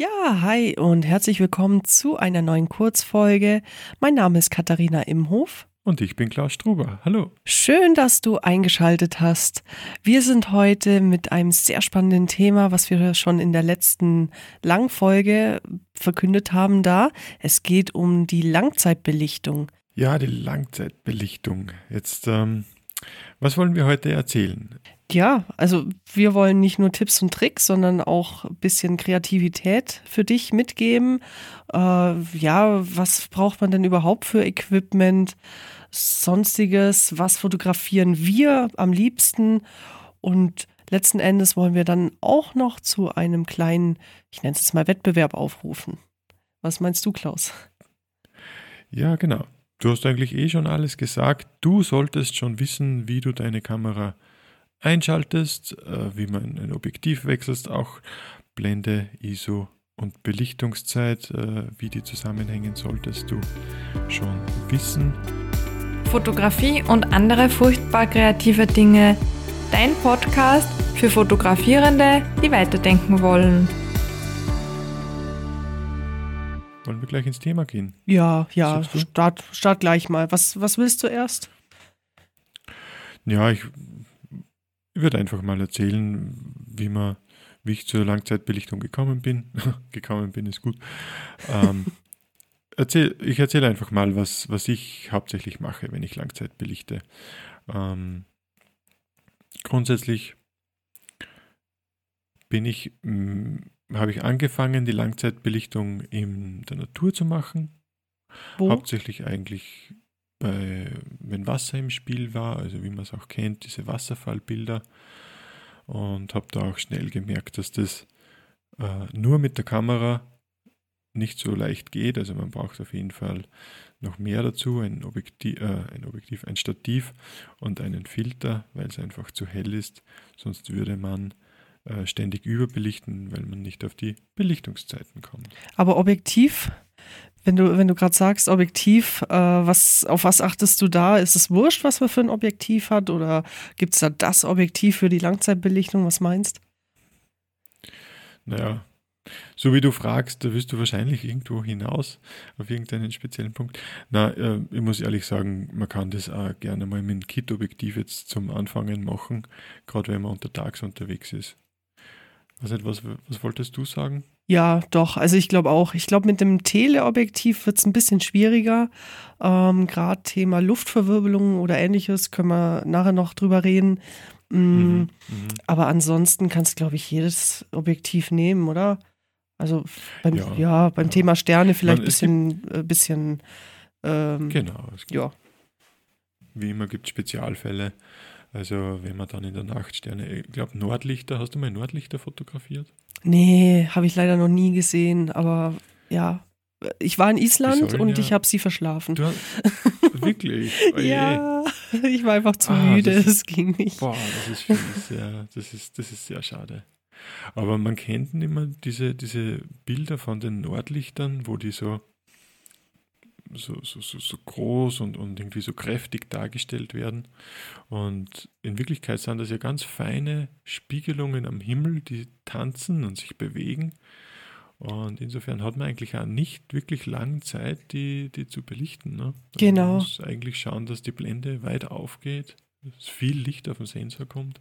Ja, hi und herzlich willkommen zu einer neuen Kurzfolge. Mein Name ist Katharina Imhof. Und ich bin Klaus Struber. Hallo. Schön, dass du eingeschaltet hast. Wir sind heute mit einem sehr spannenden Thema, was wir schon in der letzten Langfolge verkündet haben, da. Es geht um die Langzeitbelichtung. Ja, die Langzeitbelichtung. Jetzt, ähm, was wollen wir heute erzählen? Ja, also wir wollen nicht nur Tipps und Tricks, sondern auch ein bisschen Kreativität für dich mitgeben. Äh, ja, was braucht man denn überhaupt für Equipment? Sonstiges, was fotografieren wir am liebsten? Und letzten Endes wollen wir dann auch noch zu einem kleinen, ich nenne es jetzt mal Wettbewerb aufrufen. Was meinst du, Klaus? Ja, genau. Du hast eigentlich eh schon alles gesagt. Du solltest schon wissen, wie du deine Kamera einschaltest, äh, wie man ein Objektiv wechselst, auch Blende, ISO und Belichtungszeit, äh, wie die zusammenhängen, solltest du schon wissen. Fotografie und andere furchtbar kreative Dinge. Dein Podcast für Fotografierende, die weiterdenken wollen. Wollen wir gleich ins Thema gehen? Ja, ja, start, start gleich mal. Was, was willst du erst? Ja, ich ich würde einfach mal erzählen, wie, man, wie ich zur Langzeitbelichtung gekommen bin. gekommen bin ist gut. Ähm, erzähl, ich erzähle einfach mal, was, was ich hauptsächlich mache, wenn ich Langzeit belichte. Ähm, grundsätzlich bin ich, mm, habe ich angefangen, die Langzeitbelichtung in der Natur zu machen. Wo? Hauptsächlich eigentlich bei, wenn Wasser im Spiel war, also wie man es auch kennt, diese Wasserfallbilder. Und habe da auch schnell gemerkt, dass das äh, nur mit der Kamera nicht so leicht geht. Also man braucht auf jeden Fall noch mehr dazu, ein Objektiv, äh, ein, Objektiv ein Stativ und einen Filter, weil es einfach zu hell ist. Sonst würde man äh, ständig überbelichten, weil man nicht auf die Belichtungszeiten kommt. Aber Objektiv wenn du, wenn du gerade sagst, Objektiv, äh, was, auf was achtest du da? Ist es wurscht, was man für ein Objektiv hat? Oder gibt es da das Objektiv für die Langzeitbelichtung? Was meinst? Naja, so wie du fragst, da wirst du wahrscheinlich irgendwo hinaus auf irgendeinen speziellen Punkt. Na, äh, ich muss ehrlich sagen, man kann das auch gerne mal mit einem Kit-Objektiv jetzt zum Anfangen machen, gerade wenn man untertags unterwegs ist. Was, was, was wolltest du sagen? Ja, doch. Also ich glaube auch. Ich glaube, mit dem Teleobjektiv wird es ein bisschen schwieriger. Ähm, Gerade Thema Luftverwirbelung oder ähnliches können wir nachher noch drüber reden. Mm, mhm, mhm. aber ansonsten kannst du, glaube ich, jedes Objektiv nehmen, oder? Also beim, ja, ja beim ja. Thema Sterne vielleicht ein bisschen, äh, bisschen ähm, genau. ja. Wie immer gibt es Spezialfälle. Also wenn man dann in der Nacht Sterne, ich glaube Nordlichter, hast du mal Nordlichter fotografiert? Nee, habe ich leider noch nie gesehen, aber ja. Ich war in Island und ja, ich habe sie verschlafen. Du, wirklich? Oh ja, ich war einfach zu ah, müde, es ging nicht. Boah, das ist, sehr, das, ist, das ist sehr schade. Aber man kennt immer diese, diese Bilder von den Nordlichtern, wo die so so, so, so, so groß und, und irgendwie so kräftig dargestellt werden. Und in Wirklichkeit sind das ja ganz feine Spiegelungen am Himmel, die tanzen und sich bewegen. Und insofern hat man eigentlich auch nicht wirklich lange Zeit, die, die zu belichten. Ne? Also genau. Man muss eigentlich schauen, dass die Blende weit aufgeht, dass viel Licht auf den Sensor kommt.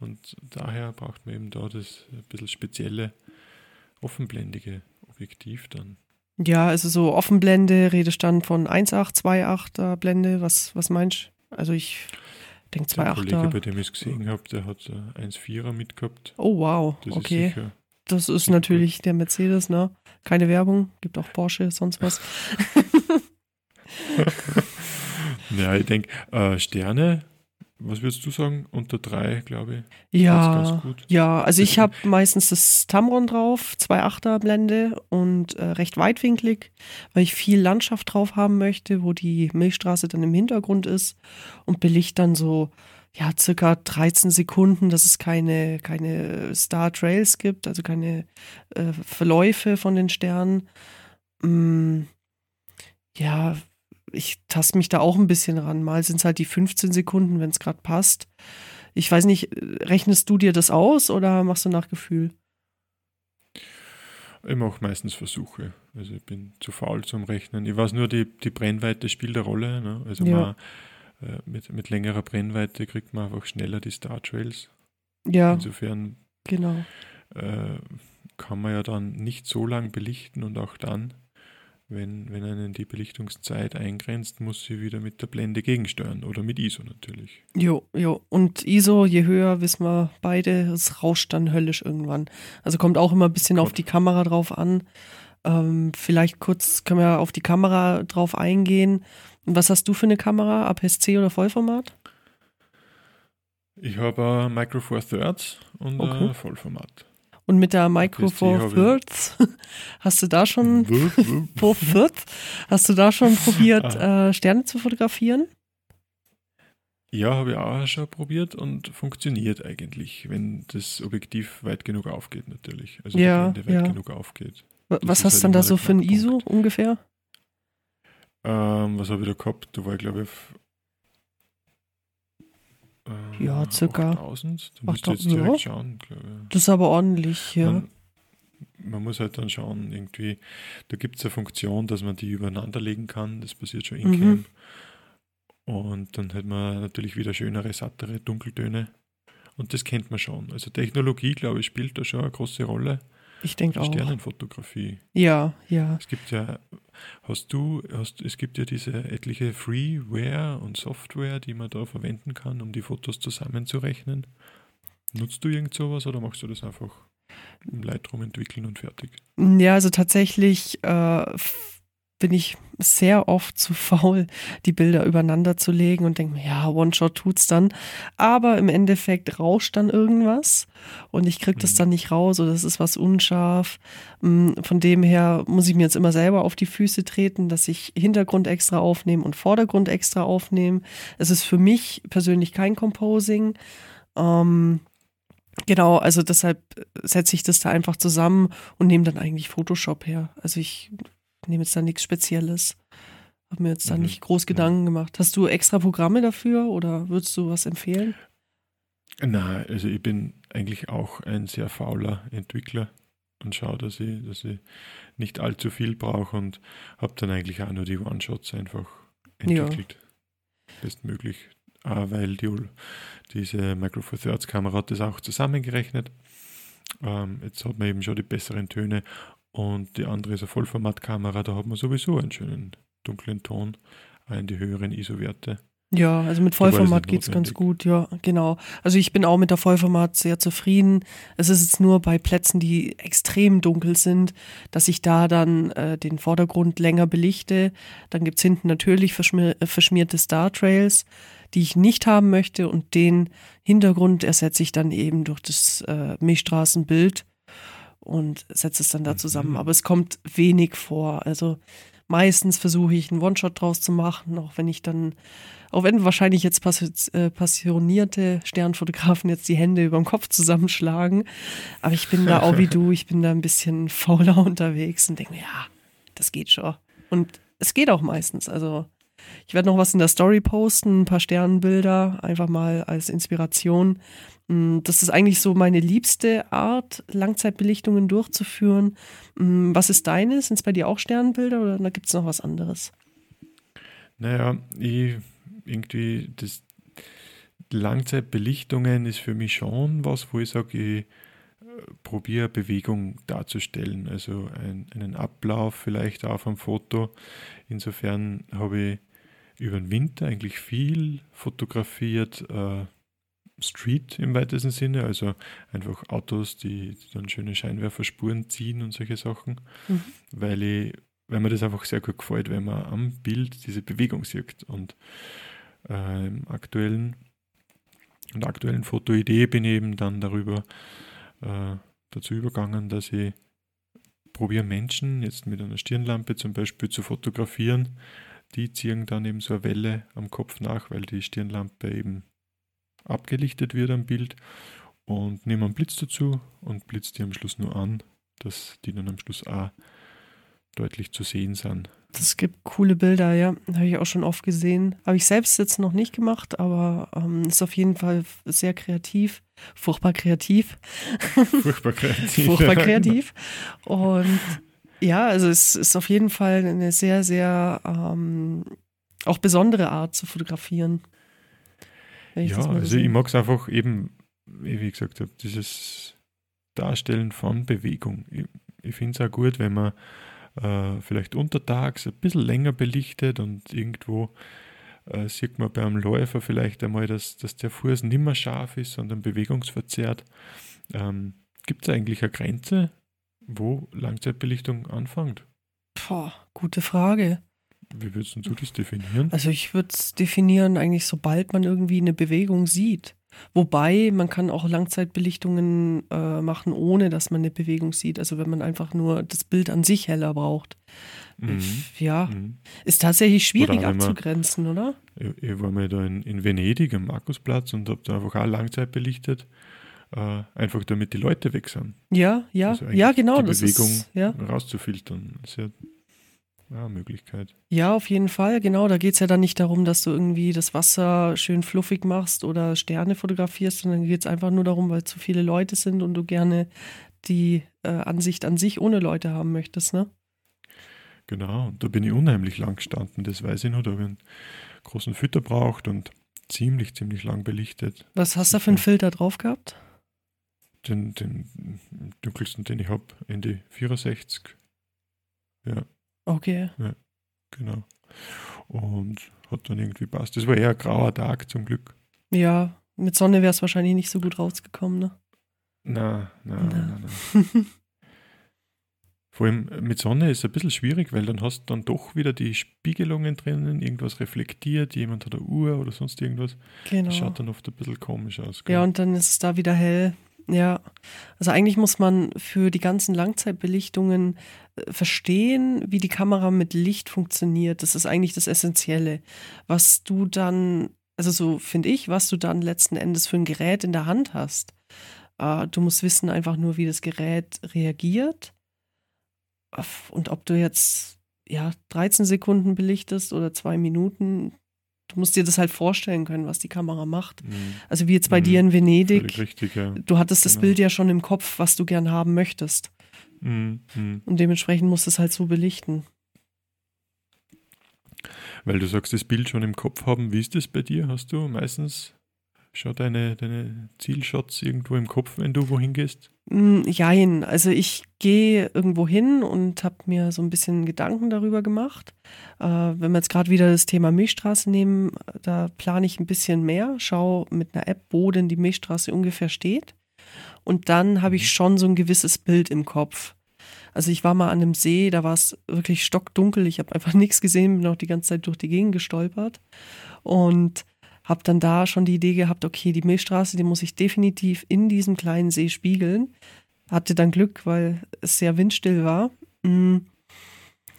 Und daher braucht man eben da das ein bisschen spezielle, offenblendige Objektiv dann. Ja, also so Offenblende, Redestand von 1,8, 2,8er Blende. Was, was meinst du? Also ich denke 2,8er. Der Kollege, bei dem ich es gesehen habe, der hat 1,4er mitgehabt. Oh wow, das okay. das ist natürlich der Mercedes, ne? Keine Werbung, gibt auch Porsche, sonst was. ja, ich denke, äh, Sterne was würdest du sagen? Unter drei, glaube ich. Ja, ja, also ich habe meistens das Tamron drauf, 2,8er Blende und äh, recht weitwinklig, weil ich viel Landschaft drauf haben möchte, wo die Milchstraße dann im Hintergrund ist und belicht dann so, ja, circa 13 Sekunden, dass es keine, keine Star Trails gibt, also keine äh, Verläufe von den Sternen. Mm, ja, ich taste mich da auch ein bisschen ran. Mal sind es halt die 15 Sekunden, wenn es gerade passt. Ich weiß nicht, rechnest du dir das aus oder machst du nach Gefühl? Ich mache meistens Versuche. Also ich bin zu faul zum Rechnen. Ich weiß nur, die, die Brennweite spielt eine Rolle. Ne? Also ja. man, äh, mit, mit längerer Brennweite kriegt man einfach schneller die Star Trails. Ja. Insofern genau. äh, kann man ja dann nicht so lang belichten und auch dann, wenn, wenn einen die Belichtungszeit eingrenzt, muss sie wieder mit der Blende gegensteuern oder mit ISO natürlich. Jo, jo. Und ISO, je höher, wissen wir beide, es rauscht dann höllisch irgendwann. Also kommt auch immer ein bisschen Gott. auf die Kamera drauf an. Ähm, vielleicht kurz können wir auf die Kamera drauf eingehen. Was hast du für eine Kamera? APS-C oder Vollformat? Ich habe ein Micro Four Thirds und okay. Vollformat. Und mit der Micro Four Thirds hast du da schon Four Thirds, hast du da schon probiert, ah. äh, Sterne zu fotografieren? Ja, habe ich auch schon probiert und funktioniert eigentlich, wenn das Objektiv weit genug aufgeht natürlich. Also ja, die Blende weit ja. genug aufgeht. Das was hast du halt dann da so für ein ISO ungefähr? Ähm, was habe ich da gehabt? Da war ich glaube ich äh, ja, circa 8000. Du musst jetzt direkt ja. schauen, glaube ich. Das ist aber ordentlich, ja. Man, man muss halt dann schauen, irgendwie, da gibt es eine Funktion, dass man die übereinander legen kann. Das passiert schon in mhm. Und dann hat man natürlich wieder schönere, sattere Dunkeltöne. Und das kennt man schon. Also Technologie, glaube ich, spielt da schon eine große Rolle. Ich denke auch. Sternenfotografie. Ja, ja. Es gibt ja, hast du, hast, es gibt ja diese etliche Freeware und Software, die man da verwenden kann, um die Fotos zusammenzurechnen. Nutzt du irgend sowas oder machst du das einfach im Lightroom entwickeln und fertig? Ja, also tatsächlich äh, bin ich sehr oft zu faul, die Bilder übereinander zu legen und denke mir, ja, One-Shot tut's dann. Aber im Endeffekt rauscht dann irgendwas und ich kriege das mhm. dann nicht raus oder es ist was unscharf. Mm, von dem her muss ich mir jetzt immer selber auf die Füße treten, dass ich Hintergrund extra aufnehme und Vordergrund extra aufnehme. Es ist für mich persönlich kein Composing. Ähm, Genau, also deshalb setze ich das da einfach zusammen und nehme dann eigentlich Photoshop her. Also ich nehme jetzt da nichts Spezielles. Habe mir jetzt da mhm. nicht groß Gedanken gemacht. Hast du extra Programme dafür oder würdest du was empfehlen? Nein, also ich bin eigentlich auch ein sehr fauler Entwickler und schaue, dass ich, dass ich nicht allzu viel brauche und habe dann eigentlich auch nur die One-Shots einfach entwickelt. Ja. Bestmöglich. Auch weil die, diese Micro Four Thirds Kamera hat das auch zusammengerechnet. Ähm, jetzt hat man eben schon die besseren Töne und die andere ist eine Vollformatkamera, da hat man sowieso einen schönen dunklen Ton, in die höheren ISO-Werte. Ja, also mit Vollformat geht es ganz gut, ja, genau. Also ich bin auch mit der Vollformat sehr zufrieden. Es ist jetzt nur bei Plätzen, die extrem dunkel sind, dass ich da dann äh, den Vordergrund länger belichte. Dann gibt es hinten natürlich verschmier äh, verschmierte Star Trails, die ich nicht haben möchte und den Hintergrund ersetze ich dann eben durch das äh, Milchstraßenbild und setze es dann da zusammen. Mhm. Aber es kommt wenig vor. Also meistens versuche ich einen One-Shot draus zu machen, auch wenn ich dann, auch wenn wahrscheinlich jetzt äh, passionierte Sternfotografen jetzt die Hände über dem Kopf zusammenschlagen. Aber ich bin da auch wie du, ich bin da ein bisschen fauler unterwegs und denke mir, ja, das geht schon. Und es geht auch meistens. Also ich werde noch was in der Story posten, ein paar Sternbilder, einfach mal als Inspiration. Mm, das ist eigentlich so meine liebste Art, Langzeitbelichtungen durchzuführen. Mm, was ist deine? Sind es bei dir auch Sternbilder oder gibt es noch was anderes? Naja, ich irgendwie das Langzeitbelichtungen ist für mich schon was, wo ich sage, ich äh, probiere Bewegung darzustellen, also ein, einen Ablauf vielleicht auf einem Foto. Insofern habe ich über den Winter eigentlich viel fotografiert, äh, Street im weitesten Sinne, also einfach Autos, die, die dann schöne Scheinwerferspuren ziehen und solche Sachen, mhm. weil, ich, weil mir das einfach sehr gut gefällt, wenn man am Bild diese Bewegung sieht. Und äh, im aktuellen und aktuellen Fotoidee bin ich eben dann darüber äh, dazu übergegangen, dass ich probiere Menschen jetzt mit einer Stirnlampe zum Beispiel zu fotografieren. Die ziehen dann eben so eine Welle am Kopf nach, weil die Stirnlampe eben abgelichtet wird am Bild und nehmen einen Blitz dazu und blitzt die am Schluss nur an, dass die dann am Schluss auch deutlich zu sehen sind. Das gibt coole Bilder, ja. Habe ich auch schon oft gesehen. Habe ich selbst jetzt noch nicht gemacht, aber ähm, ist auf jeden Fall sehr kreativ. Furchtbar kreativ. Furchtbar kreativ. Furchtbar kreativ. Und ja, also es ist auf jeden Fall eine sehr, sehr ähm, auch besondere Art zu fotografieren. Ja, also ich mag es einfach eben, wie ich gesagt habe, dieses Darstellen von Bewegung. Ich, ich finde es auch gut, wenn man äh, vielleicht untertags ein bisschen länger belichtet und irgendwo äh, sieht man beim Läufer vielleicht einmal, dass, dass der Fuß nicht mehr scharf ist, sondern bewegungsverzerrt. Ähm, Gibt es eigentlich eine Grenze, wo Langzeitbelichtung anfängt? Boah, gute Frage. Wie würdest du das definieren? Also ich würde es definieren eigentlich, sobald man irgendwie eine Bewegung sieht. Wobei man kann auch Langzeitbelichtungen äh, machen, ohne dass man eine Bewegung sieht. Also wenn man einfach nur das Bild an sich heller braucht. Mhm. Ja, mhm. ist tatsächlich schwierig oder abzugrenzen, man, oder? Ich, ich, war mal da in, in Venedig am Markusplatz und habe da einfach auch Langzeit belichtet. Äh, einfach damit die Leute weg sind. Ja, ja, also ja, genau. Die Bewegung ist, ja. rauszufiltern. Das ist ja ja, Möglichkeit. Ja, auf jeden Fall, genau. Da geht es ja dann nicht darum, dass du irgendwie das Wasser schön fluffig machst oder Sterne fotografierst, sondern geht es einfach nur darum, weil zu viele Leute sind und du gerne die äh, Ansicht an sich ohne Leute haben möchtest, ne? Genau, da bin ich unheimlich lang gestanden, das weiß ich noch, da habe ich einen großen Fütter braucht und ziemlich, ziemlich lang belichtet. Was hast du da für einen Filter drauf gehabt? Den, den dunkelsten, den ich habe, Ende 64. Ja. Okay. Ja, genau. Und hat dann irgendwie passt. Das war eher ein grauer Tag zum Glück. Ja, mit Sonne wäre es wahrscheinlich nicht so gut rausgekommen, ne? Na, na, na, na. na. Vor allem mit Sonne ist es ein bisschen schwierig, weil dann hast du dann doch wieder die Spiegelungen drinnen, irgendwas reflektiert, jemand hat eine Uhr oder sonst irgendwas. Genau. Das schaut dann oft ein bisschen komisch aus. Gell? Ja, und dann ist es da wieder hell. Ja, also eigentlich muss man für die ganzen Langzeitbelichtungen äh, verstehen, wie die Kamera mit Licht funktioniert. Das ist eigentlich das Essentielle. Was du dann, also so finde ich, was du dann letzten Endes für ein Gerät in der Hand hast. Äh, du musst wissen einfach nur, wie das Gerät reagiert. Und ob du jetzt ja 13 Sekunden belichtest oder zwei Minuten, du musst dir das halt vorstellen können, was die Kamera macht. Mhm. Also wie jetzt bei mhm. dir in Venedig. Richtig, ja. Du hattest genau. das Bild ja schon im Kopf, was du gern haben möchtest. Mhm. mhm. Und dementsprechend musst du es halt so belichten. Weil du sagst, das Bild schon im Kopf haben, wie ist das bei dir? Hast du meistens schon deine, deine Zielshots irgendwo im Kopf, wenn du wohin gehst? Mm, jein, also ich gehe irgendwo hin und habe mir so ein bisschen Gedanken darüber gemacht. Äh, wenn wir jetzt gerade wieder das Thema Milchstraße nehmen, da plane ich ein bisschen mehr, schaue mit einer App, wo denn die Milchstraße ungefähr steht. Und dann habe ich mhm. schon so ein gewisses Bild im Kopf. Also ich war mal an einem See, da war es wirklich stockdunkel, ich habe einfach nichts gesehen, bin auch die ganze Zeit durch die Gegend gestolpert. Und habe dann da schon die Idee gehabt, okay, die Milchstraße, die muss ich definitiv in diesem kleinen See spiegeln. Hatte dann Glück, weil es sehr windstill war. Mhm.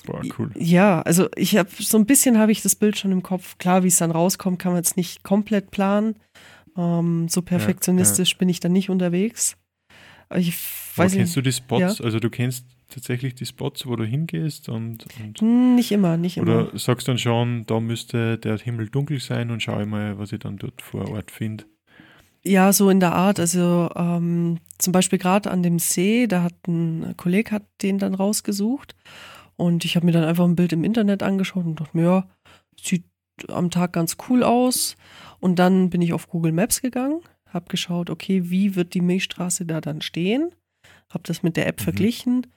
Boah, cool. Ja, also ich habe so ein bisschen habe ich das Bild schon im Kopf. Klar, wie es dann rauskommt, kann man jetzt nicht komplett planen. Ähm, so perfektionistisch ja, ja. bin ich dann nicht unterwegs. Ich weiß kennst nicht, du die Spots? Ja? Also du kennst tatsächlich die Spots, wo du hingehst und, und nicht immer, nicht immer. Oder sagst dann schon, da müsste der Himmel dunkel sein und schau mal, was ich dann dort vor Ort finde. Ja, so in der Art. Also ähm, zum Beispiel gerade an dem See, da hat ein Kollege hat den dann rausgesucht und ich habe mir dann einfach ein Bild im Internet angeschaut und dachte mir, ja, sieht am Tag ganz cool aus. Und dann bin ich auf Google Maps gegangen, habe geschaut, okay, wie wird die Milchstraße da dann stehen, habe das mit der App mhm. verglichen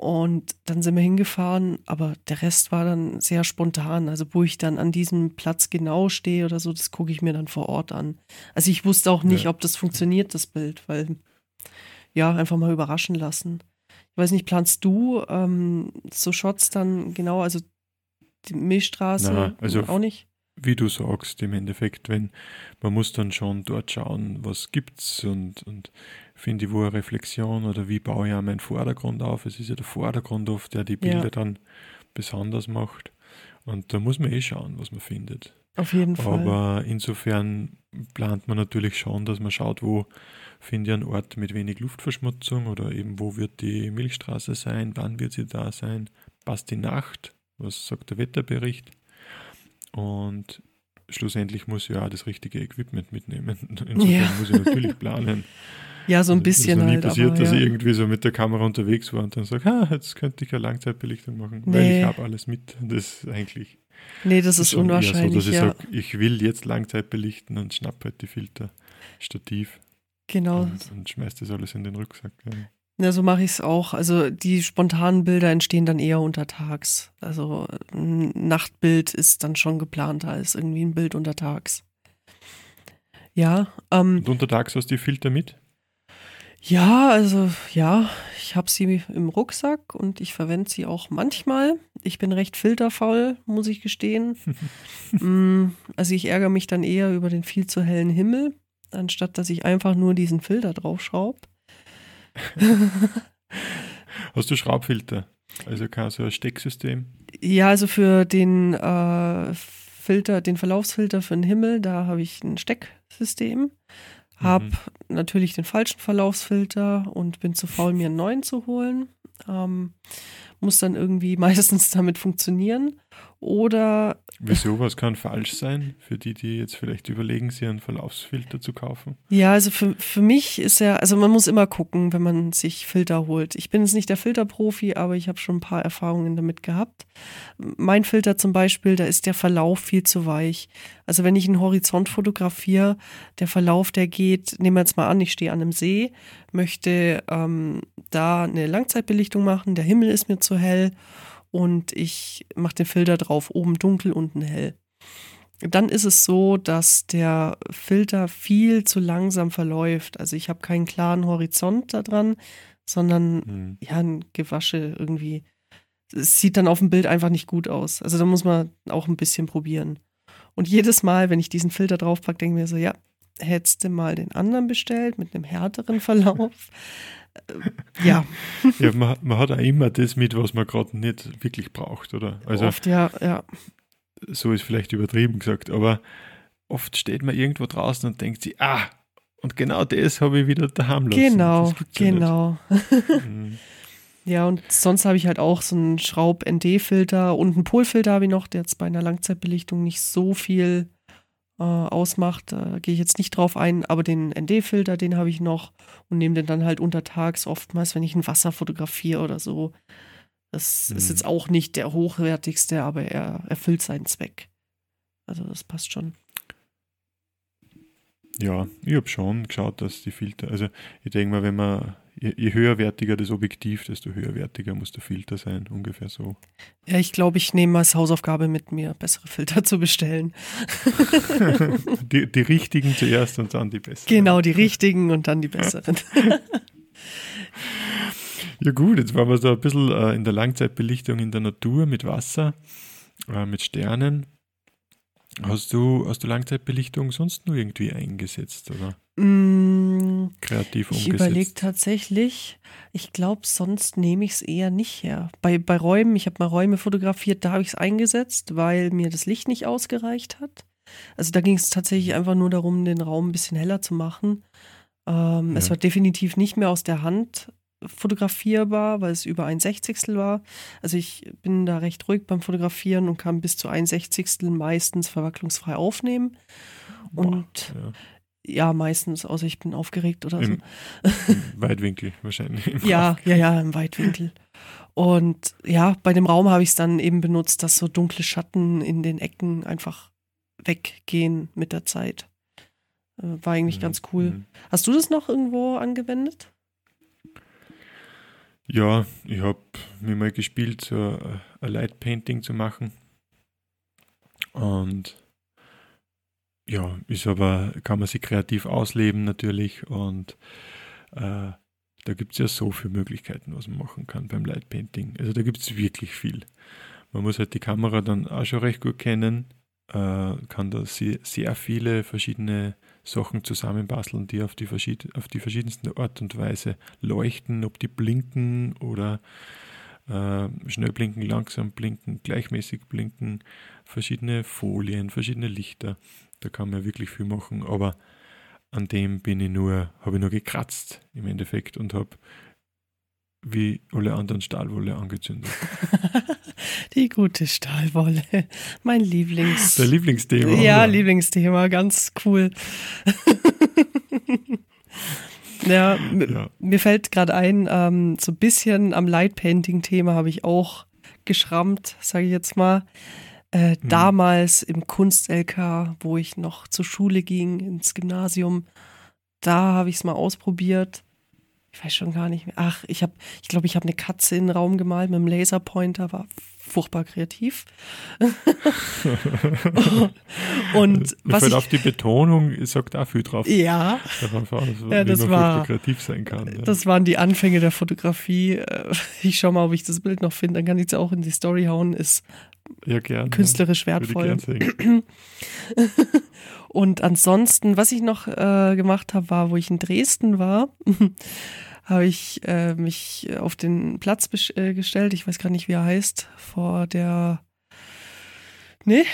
und dann sind wir hingefahren, aber der Rest war dann sehr spontan. Also wo ich dann an diesem Platz genau stehe oder so, das gucke ich mir dann vor Ort an. Also ich wusste auch nicht, ja. ob das funktioniert, das Bild, weil ja, einfach mal überraschen lassen. Ich weiß nicht, planst du ähm, so Shots dann genau, also die Milchstraße Na, also auch nicht? Wie du sagst, im Endeffekt, wenn man muss dann schon dort schauen, was gibt's und, und finde ich, wo eine Reflexion oder wie baue ich auch meinen Vordergrund auf. Es ist ja der Vordergrund oft, der die Bilder ja. dann besonders macht. Und da muss man eh schauen, was man findet. Auf jeden Fall. Aber insofern plant man natürlich schon, dass man schaut, wo finde ich einen Ort mit wenig Luftverschmutzung oder eben wo wird die Milchstraße sein, wann wird sie da sein, passt die Nacht, was sagt der Wetterbericht. Und schlussendlich muss ich ja auch das richtige Equipment mitnehmen. Insofern ja. muss ich natürlich planen. Ja, so ein bisschen. Es ist noch nie halt, passiert, aber, dass ja. ich irgendwie so mit der Kamera unterwegs war und dann sage, ah, jetzt könnte ich eine Langzeitbelichtung machen, nee. weil ich habe alles mit. Das ist eigentlich. Nee, das ist unwahrscheinlich. So, dass ich ja. sage, ich will jetzt Langzeit belichten und schnapp halt die Filter, Stativ. Genau. Und, und schmeiß das alles in den Rucksack. Ja. Ja, so mache ich es auch. Also die spontanen Bilder entstehen dann eher untertags. Also ein Nachtbild ist dann schon geplanter als irgendwie ein Bild untertags. Ja. Ähm, und untertags hast du die Filter mit? Ja, also ja, ich habe sie im Rucksack und ich verwende sie auch manchmal. Ich bin recht filterfaul, muss ich gestehen. also ich ärgere mich dann eher über den viel zu hellen Himmel, anstatt dass ich einfach nur diesen Filter draufschraube. Hast du Schraubfilter? Also kein so ein Stecksystem? Ja, also für den äh, Filter, den Verlaufsfilter für den Himmel, da habe ich ein Stecksystem. Hab mhm. natürlich den falschen Verlaufsfilter und bin zu faul, mir einen neuen zu holen. Ähm, muss dann irgendwie meistens damit funktionieren. Oder. Wieso, was kann falsch sein für die, die jetzt vielleicht überlegen, sich einen Verlaufsfilter zu kaufen? Ja, also für, für mich ist ja, also man muss immer gucken, wenn man sich Filter holt. Ich bin jetzt nicht der Filterprofi, aber ich habe schon ein paar Erfahrungen damit gehabt. Mein Filter zum Beispiel, da ist der Verlauf viel zu weich. Also wenn ich einen Horizont fotografiere, der Verlauf, der geht, nehmen wir jetzt mal an, ich stehe an einem See, möchte ähm, da eine Langzeitbelichtung machen, der Himmel ist mir zu hell und ich mache den Filter drauf, oben dunkel, unten hell. Dann ist es so, dass der Filter viel zu langsam verläuft. Also ich habe keinen klaren Horizont da dran, sondern mhm. ja, ein Gewasche irgendwie. Es sieht dann auf dem Bild einfach nicht gut aus. Also da muss man auch ein bisschen probieren. Und jedes Mal, wenn ich diesen Filter draufpacke, denke ich mir so, ja, hättest du mal den anderen bestellt mit einem härteren Verlauf. Äh, ja. ja man, man, hat auch immer das mit, was man gerade nicht wirklich braucht, oder? Also, oft, ja, ja. So ist vielleicht übertrieben gesagt, aber oft steht man irgendwo draußen und denkt sich, ah, und genau das habe ich wieder daheim lassen. Genau, genau. Mhm. Ja, und sonst habe ich halt auch so einen Schraub-ND-Filter und einen Polfilter habe ich noch, der jetzt bei einer Langzeitbelichtung nicht so viel äh, ausmacht. Da gehe ich jetzt nicht drauf ein, aber den ND-Filter, den habe ich noch und nehme den dann halt untertags oftmals, wenn ich ein Wasser fotografiere oder so. Das mhm. ist jetzt auch nicht der hochwertigste, aber er erfüllt seinen Zweck. Also das passt schon. Ja, ich habe schon geschaut, dass die Filter, also ich denke mal, wenn man je, je, höherwertiger das Objektiv, desto höherwertiger muss der Filter sein, ungefähr so. Ja, ich glaube, ich nehme als Hausaufgabe mit mir, bessere Filter zu bestellen. die, die richtigen zuerst und dann die besseren. Genau, die richtigen und dann die besseren. ja gut, jetzt waren wir so ein bisschen äh, in der Langzeitbelichtung in der Natur mit Wasser, äh, mit Sternen. Hast du, hast du Langzeitbelichtung sonst nur irgendwie eingesetzt, oder? Mm, Kreativ umgesetzt? Ich überlege tatsächlich, ich glaube, sonst nehme ich es eher nicht her. Bei, bei Räumen, ich habe mal Räume fotografiert, da habe ich es eingesetzt, weil mir das Licht nicht ausgereicht hat. Also da ging es tatsächlich einfach nur darum, den Raum ein bisschen heller zu machen. Ähm, ja. Es war definitiv nicht mehr aus der Hand fotografierbar, weil es über ein Sechzigstel war. Also ich bin da recht ruhig beim Fotografieren und kann bis zu ein Sechzigstel meistens verwacklungsfrei aufnehmen. Boah, und ja. Ja. meistens, außer ich bin aufgeregt oder Im, so. Im Weitwinkel wahrscheinlich. ja, ja, ja, im Weitwinkel. Und ja, bei dem Raum habe ich es dann eben benutzt, dass so dunkle Schatten in den Ecken einfach weggehen mit der Zeit. Äh, war eigentlich mhm. ganz cool. Mhm. Hast du das noch irgendwo angewendet? Ja, ich habe mir mal gespielt, so ein Light Painting zu machen. Und ja, ist aber, kann man sich kreativ ausleben natürlich. Und äh, da gibt es ja so viele Möglichkeiten, was man machen kann beim Light Painting. Also da gibt es wirklich viel. Man muss halt die Kamera dann auch schon recht gut kennen, äh, kann da sehr, sehr viele verschiedene Sachen zusammenbasteln, die auf die, verschied auf die verschiedensten Art und Weise leuchten, ob die blinken oder äh, schnell blinken, langsam blinken, gleichmäßig blinken, verschiedene Folien, verschiedene Lichter. Da kann man wirklich viel machen, aber an dem bin ich nur, habe ich nur gekratzt im Endeffekt und habe wie alle anderen Stahlwolle angezündet. Die gute Stahlwolle. Mein Lieblings. Der Lieblingsthema. Ja, oder? Lieblingsthema, ganz cool. ja, ja, mir fällt gerade ein, ähm, so ein bisschen am Lightpainting-Thema habe ich auch geschrammt, sage ich jetzt mal. Äh, hm. Damals im Kunst-LK, wo ich noch zur Schule ging, ins Gymnasium, da habe ich es mal ausprobiert ich weiß schon gar nicht mehr. Ach, ich habe, ich glaube, ich habe eine Katze in den Raum gemalt mit einem Laserpointer, war furchtbar kreativ. und was ich, auf die Betonung sagt auch viel drauf. Ja, darauf aus, ja das war kreativ sein kann. Ja. Das waren die Anfänge der Fotografie. Äh, ich schaue mal, ob ich das Bild noch finde, dann kann ich es auch in die Story hauen. Ist ja, gern, künstlerisch ja. wertvoll. Und ansonsten, was ich noch äh, gemacht habe, war, wo ich in Dresden war, habe ich äh, mich auf den Platz äh, gestellt. Ich weiß gar nicht, wie er heißt, vor der, nee,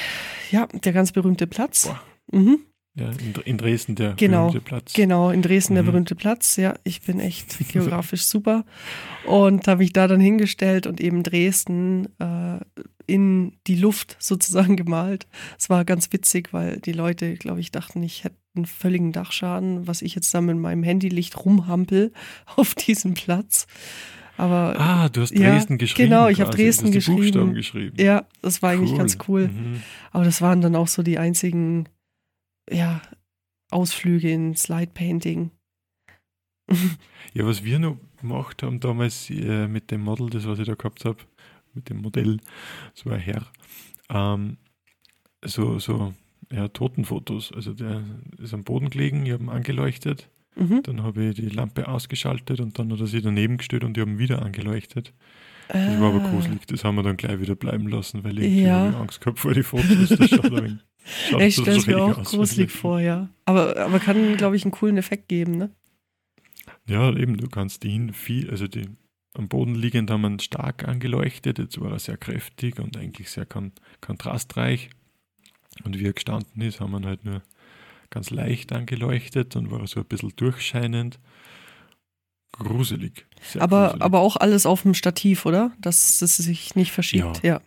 ja, der ganz berühmte Platz. Mhm. Ja, in, Dresden der genau, berühmte Platz. Genau, in Dresden mhm. der berühmte Platz. Ja, ich bin echt geografisch super. Und habe mich da dann hingestellt und eben Dresden äh, in die Luft sozusagen gemalt. Es war ganz witzig, weil die Leute, glaube ich, dachten, ich hätte einen völligen Dachschaden, was ich jetzt da mit meinem Handylicht rumhampel auf diesem Platz. Aber, ah, du hast Dresden ja, geschrieben. Genau, ich habe Dresden geschrieben. geschrieben. Ja, das war cool. eigentlich ganz cool. Mhm. Aber das waren dann auch so die einzigen ja, Ausflüge ins Slide Painting. ja, was wir noch gemacht haben damals äh, mit dem Model, das was ich da gehabt habe, mit dem Modell, so ein Herr, ähm, so, so ja, Totenfotos. Also der ist am Boden gelegen, ich habe ihn angeleuchtet, mhm. dann habe ich die Lampe ausgeschaltet und dann hat er sich daneben gestellt und ich habe ihn wieder angeleuchtet. Das war aber ah. gruselig, das haben wir dann gleich wieder bleiben lassen, weil ich ja. Angst gehabt vor die Fotos. Das schaut ein Schaut ich stelle es mir auch gruselig vor, ja. Aber, aber kann, glaube ich, einen coolen Effekt geben, ne? Ja, eben, du kannst ihn viel, also die am Boden liegend haben wir stark angeleuchtet, jetzt war er sehr kräftig und eigentlich sehr kon kontrastreich. Und wie er gestanden ist, haben wir halt nur ganz leicht angeleuchtet und war so ein bisschen durchscheinend. Gruselig. aber, gruselig. aber auch alles auf dem Stativ, oder? Dass es sich nicht verschiebt. Ja. ja.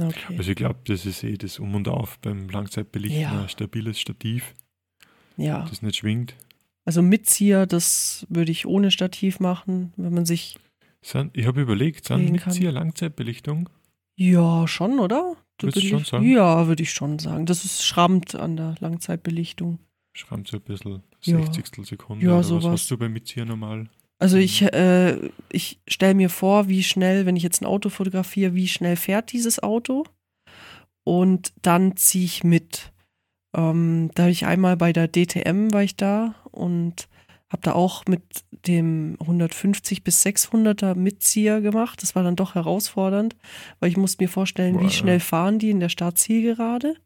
Okay. Also ich glaube, das ist eh das Um und Auf beim Langzeitbelichten ja. ein stabiles Stativ, ja. das nicht schwingt. Also Mitzieher, das würde ich ohne Stativ machen, wenn man sich. Ich habe überlegt, sind Mitzieher Langzeitbelichtung? Ja, schon, oder? Würdest du schon sagen? Ja, würde ich schon sagen. Das ist schrammt an der Langzeitbelichtung. Schrammt so ein bisschen 60. Ja. Sekunde. Ja, sowas. Was hast du bei Mitzieher normal? Also ich, äh, ich stelle mir vor, wie schnell, wenn ich jetzt ein Auto fotografiere, wie schnell fährt dieses Auto. Und dann ziehe ich mit. Ähm, da habe ich einmal bei der DTM war ich da und habe da auch mit dem 150 bis 600er Mitzieher gemacht. Das war dann doch herausfordernd, weil ich musste mir vorstellen, Boah, wie schnell fahren die in der Startzielgerade.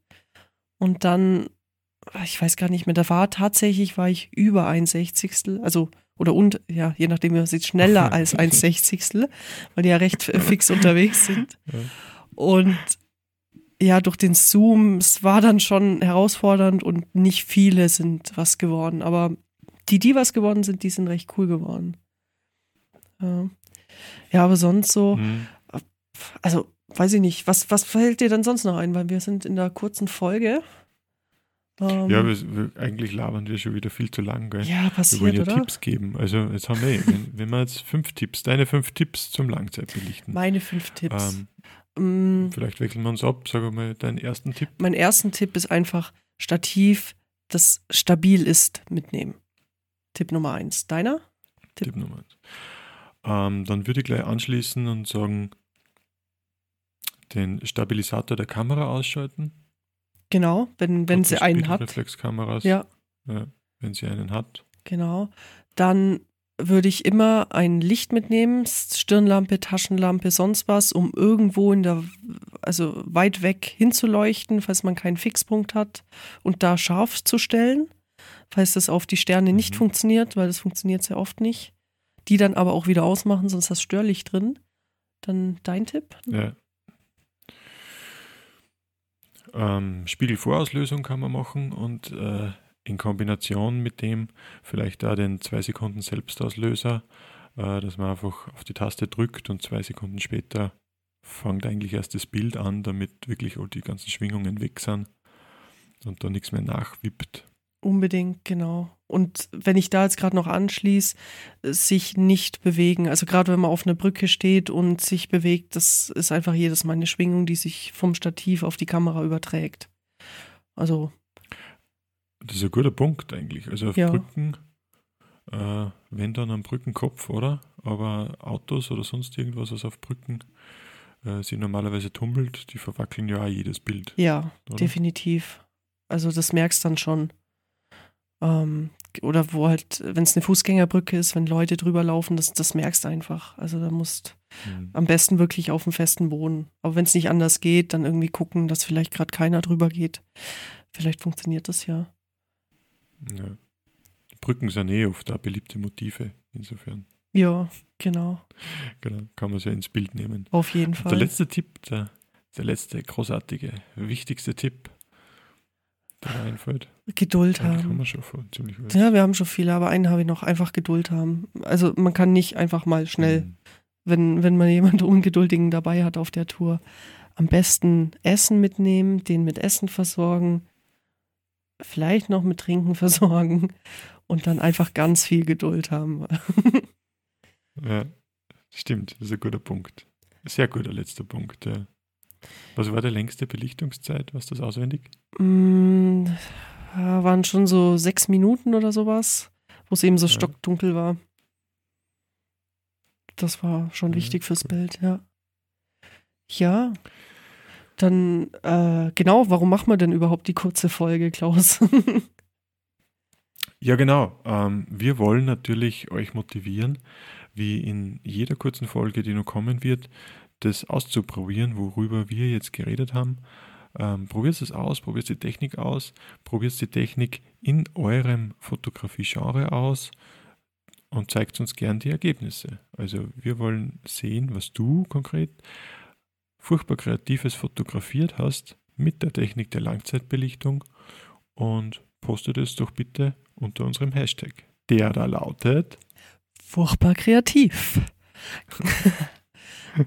Und dann, ich weiß gar nicht mehr, da war tatsächlich, war ich über ein Sechzigstel, also oder und, ja, je nachdem, man sieht schneller als ein Sechzigstel, weil die ja recht fix unterwegs sind. Ja. Und ja, durch den Zoom, es war dann schon herausfordernd und nicht viele sind was geworden. Aber die, die was geworden sind, die sind recht cool geworden. Ja, ja aber sonst so, mhm. also weiß ich nicht, was, was fällt dir denn sonst noch ein? Weil wir sind in der kurzen Folge. Um, ja, wir, wir, eigentlich labern wir schon wieder viel zu lang. Gell? Ja, passiert, Wir wollen ja oder? Tipps geben. Also jetzt haben wir, eh, wenn, wenn wir jetzt fünf Tipps, deine fünf Tipps zum Langzeitbelichten. Meine fünf Tipps. Ähm, mm. Vielleicht wechseln wir uns ab. Sag mal deinen ersten Tipp. Mein ersten Tipp ist einfach Stativ, das stabil ist, mitnehmen. Tipp Nummer eins. Deiner? Tipp, Tipp Nummer eins. Ähm, dann würde ich gleich anschließen und sagen, den Stabilisator der Kamera ausschalten. Genau, wenn, wenn sie einen hat. Reflexkameras. Ja. ja. Wenn sie einen hat. Genau. Dann würde ich immer ein Licht mitnehmen, Stirnlampe, Taschenlampe, sonst was, um irgendwo in der, also weit weg hinzuleuchten, falls man keinen Fixpunkt hat und da scharf zu stellen, falls das auf die Sterne nicht mhm. funktioniert, weil das funktioniert sehr oft nicht. Die dann aber auch wieder ausmachen, sonst hast du Störlicht drin. Dann dein Tipp? Ja. Ähm, Spiegelvorauslösung kann man machen und äh, in Kombination mit dem vielleicht da den 2 Sekunden Selbstauslöser äh, dass man einfach auf die Taste drückt und zwei Sekunden später fängt eigentlich erst das Bild an, damit wirklich all die ganzen Schwingungen weg sind und da nichts mehr nachwippt. Unbedingt, genau. Und wenn ich da jetzt gerade noch anschließe, sich nicht bewegen. Also gerade wenn man auf einer Brücke steht und sich bewegt, das ist einfach jedes Mal eine Schwingung, die sich vom Stativ auf die Kamera überträgt. Also. Das ist ein guter Punkt eigentlich. Also auf ja. Brücken, äh, wenn dann am Brückenkopf, oder? Aber Autos oder sonst irgendwas, was auf Brücken äh, sie normalerweise tummelt, die verwackeln ja auch jedes Bild. Ja, oder? definitiv. Also das merkst dann schon. Ähm, oder wo halt, wenn es eine Fußgängerbrücke ist, wenn Leute drüber laufen, das, das merkst du einfach. Also da musst mhm. am besten wirklich auf dem festen Boden. Aber wenn es nicht anders geht, dann irgendwie gucken, dass vielleicht gerade keiner drüber geht. Vielleicht funktioniert das ja. ja. Brücken sind eh oft da beliebte Motive, insofern. Ja, genau. Genau, kann man es ja ins Bild nehmen. Auf jeden Fall. Der letzte Tipp, der, der letzte großartige, wichtigste Tipp, der einfällt. Geduld ja, haben. Haben wir schon vor, ziemlich weit. Ja, wir haben schon viele, aber einen habe ich noch, einfach Geduld haben. Also man kann nicht einfach mal schnell, mhm. wenn, wenn man jemanden Ungeduldigen dabei hat auf der Tour, am besten Essen mitnehmen, den mit Essen versorgen, vielleicht noch mit Trinken versorgen und dann einfach ganz viel Geduld haben. Ja, stimmt, das ist ein guter Punkt. Sehr guter letzter Punkt, ja. Was war die längste Belichtungszeit? Warst du das auswendig? Mm, waren schon so sechs Minuten oder sowas, wo es eben so ja. stockdunkel war. Das war schon ja, wichtig fürs cool. Bild, ja. Ja. Dann, äh, genau, warum machen wir denn überhaupt die kurze Folge, Klaus? ja, genau. Ähm, wir wollen natürlich euch motivieren, wie in jeder kurzen Folge, die noch kommen wird, das auszuprobieren, worüber wir jetzt geredet haben. Ähm, probiert es aus, probiert die Technik aus, probiert die Technik in eurem Fotografie-Genre aus und zeigt uns gern die Ergebnisse. Also wir wollen sehen, was du konkret furchtbar kreatives fotografiert hast mit der Technik der Langzeitbelichtung und postet es doch bitte unter unserem Hashtag, der da lautet furchtbar kreativ.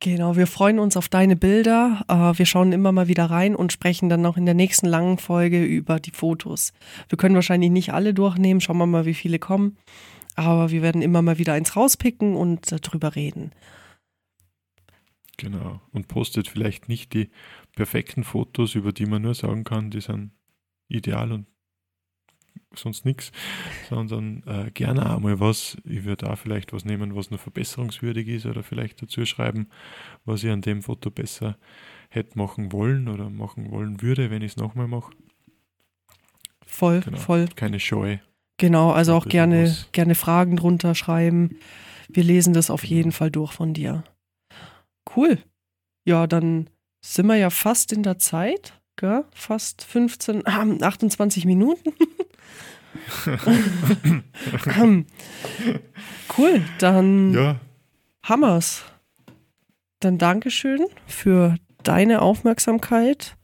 Genau, wir freuen uns auf deine Bilder. Äh, wir schauen immer mal wieder rein und sprechen dann noch in der nächsten langen Folge über die Fotos. Wir können wahrscheinlich nicht alle durchnehmen, schauen wir mal, wie viele kommen. Aber wir werden immer mal wieder eins rauspicken und darüber reden. Genau. Und postet vielleicht nicht die perfekten Fotos, über die man nur sagen kann, die sind ideal und sonst nichts, sondern äh, gerne auch mal was. Ich würde auch vielleicht was nehmen, was noch verbesserungswürdig ist oder vielleicht dazu schreiben, was ich an dem Foto besser hätte machen wollen oder machen wollen würde, wenn ich es nochmal mache. Voll, genau. voll. Keine Scheu. Genau, also auch gerne, gerne Fragen drunter schreiben. Wir lesen das auf jeden Fall durch von dir. Cool. Ja, dann sind wir ja fast in der Zeit, gell? fast 15, äh, 28 Minuten. cool, dann ja. Hammers. Dann Dankeschön für deine Aufmerksamkeit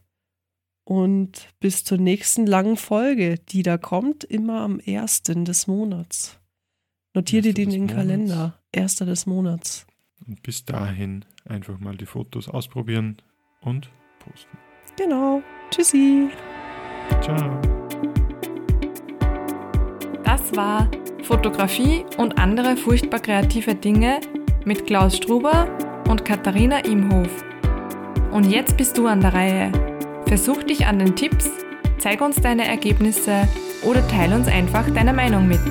und bis zur nächsten langen Folge, die da kommt, immer am 1. des Monats. Notier dir den in den Kalender. 1. des Monats. Und bis dahin einfach mal die Fotos ausprobieren und posten. Genau. Tschüssi. Ciao. Das war Fotografie und andere furchtbar kreative Dinge mit Klaus Struber und Katharina Imhof. Und jetzt bist du an der Reihe. Versuch dich an den Tipps, zeig uns deine Ergebnisse oder teile uns einfach deine Meinung mit.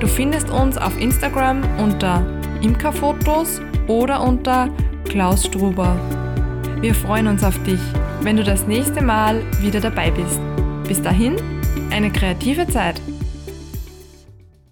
Du findest uns auf Instagram unter Imkerfotos oder unter Klaus Struber. Wir freuen uns auf dich, wenn du das nächste Mal wieder dabei bist. Bis dahin, eine kreative Zeit.